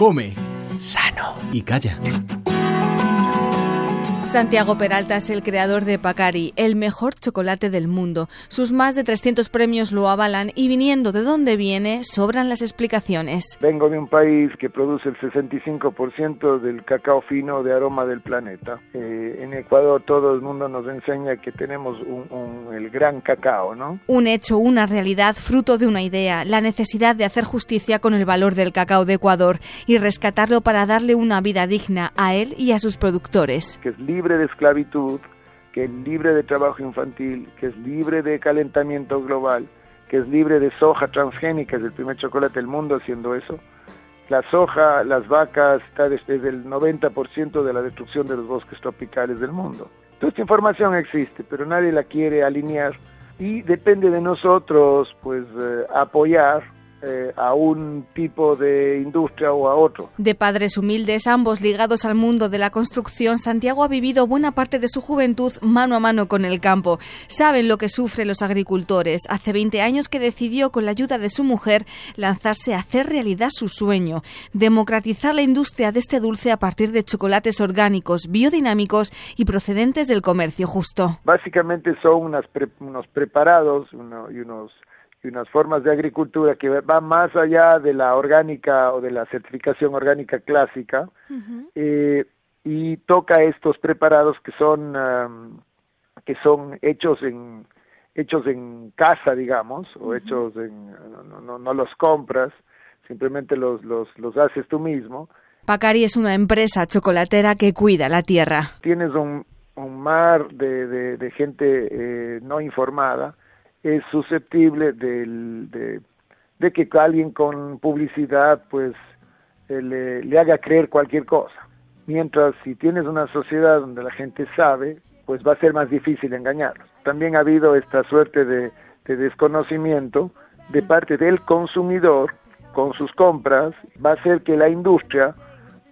Come sano y calla. Santiago Peralta es el creador de Pacari, el mejor chocolate del mundo. Sus más de 300 premios lo avalan y viniendo de dónde viene, sobran las explicaciones. Vengo de un país que produce el 65% del cacao fino de aroma del planeta. Eh, en Ecuador todo el mundo nos enseña que tenemos el gran cacao, ¿no? Un hecho, una realidad, fruto de una idea, la necesidad de hacer justicia con el valor del cacao de Ecuador y rescatarlo para darle una vida digna a él y a sus productores. Que es libre de esclavitud, que es libre de trabajo infantil, que es libre de calentamiento global, que es libre de soja transgénica, es el primer chocolate del mundo haciendo eso. La soja, las vacas, está desde el 90% de la destrucción de los bosques tropicales del mundo. Toda esta información existe, pero nadie la quiere alinear y depende de nosotros pues eh, apoyar eh, a un tipo de industria o a otro. De padres humildes, ambos ligados al mundo de la construcción, Santiago ha vivido buena parte de su juventud mano a mano con el campo. Saben lo que sufren los agricultores. Hace 20 años que decidió, con la ayuda de su mujer, lanzarse a hacer realidad su sueño, democratizar la industria de este dulce a partir de chocolates orgánicos, biodinámicos y procedentes del comercio justo. Básicamente son unos preparados y unos y unas formas de agricultura que van más allá de la orgánica o de la certificación orgánica clásica eh, y toca estos preparados que son que son hechos en hechos en casa digamos o hechos en no, no, no, los compras simplemente los, los los haces tú mismo. Pacari es una empresa chocolatera que cuida la tierra. Tienes un, un mar de, de, de gente eh, no informada es susceptible de, de, que alguien con publicidad pues eh, le, le, haga creer cualquier cosa. Mientras si tienes una sociedad donde la gente sabe, pues va a ser más difícil engañarlos. También ha habido esta suerte de, de desconocimiento de parte del consumidor con sus compras, va a hacer que la industria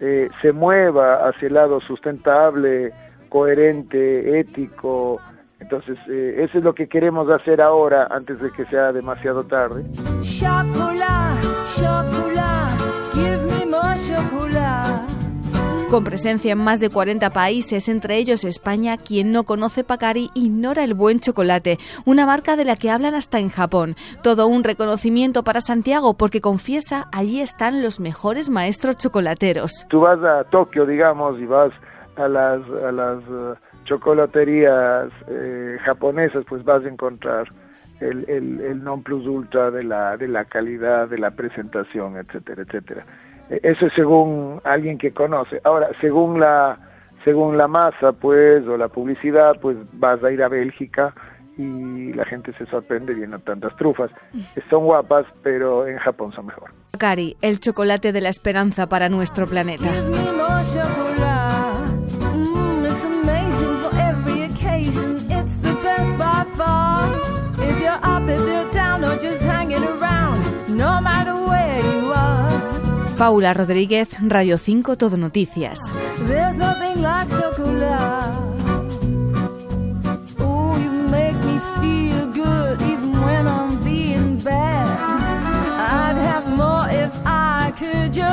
eh, se mueva hacia el lado sustentable, coherente, ético, entonces, eh, eso es lo que queremos hacer ahora, antes de que sea demasiado tarde. Con presencia en más de 40 países, entre ellos España, quien no conoce Pacari ignora el buen chocolate, una marca de la que hablan hasta en Japón. Todo un reconocimiento para Santiago porque confiesa, allí están los mejores maestros chocolateros. Tú vas a Tokio, digamos, y vas a las, a las uh, chocolaterías eh, japonesas, pues vas a encontrar el, el, el, non plus ultra de la, de la calidad, de la presentación, etcétera, etcétera. E, eso es según alguien que conoce. Ahora, según la, según la masa, pues, o la publicidad, pues vas a ir a Bélgica y la gente se sorprende viendo tantas trufas. Son guapas, pero en Japón son mejor. Cari, el chocolate de la esperanza para nuestro planeta. Paula Rodríguez, Radio 5 Todo Noticias.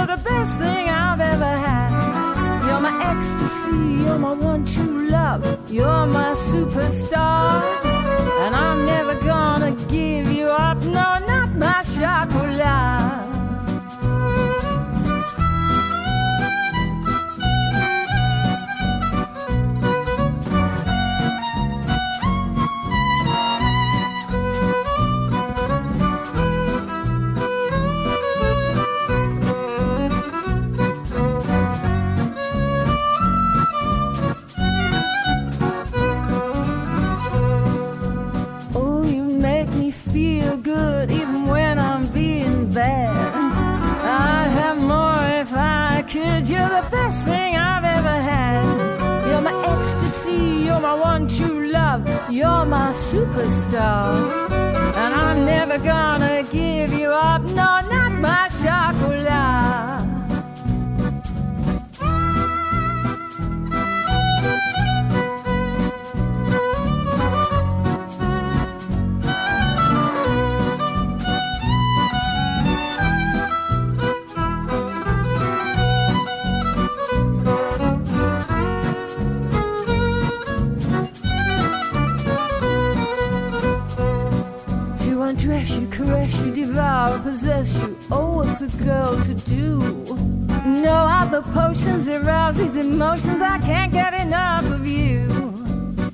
The best thing I've ever had. You're my ecstasy, you're my one true love. You're my superstar. And I'm never gonna give you up, no, superstar. And I'm never gonna give you up. No, not caress you, caress you, devour, possess you. Oh, what's a girl to do? No other potions arouse these emotions. I can't get enough of you.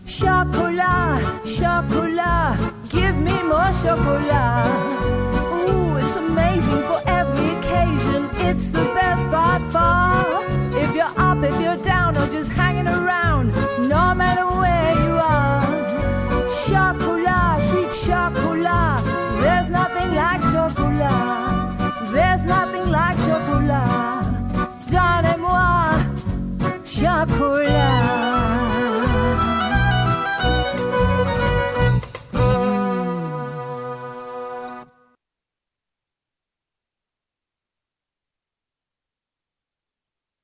Chocolat, chocolat, give me more chocolat. Ooh, it's amazing.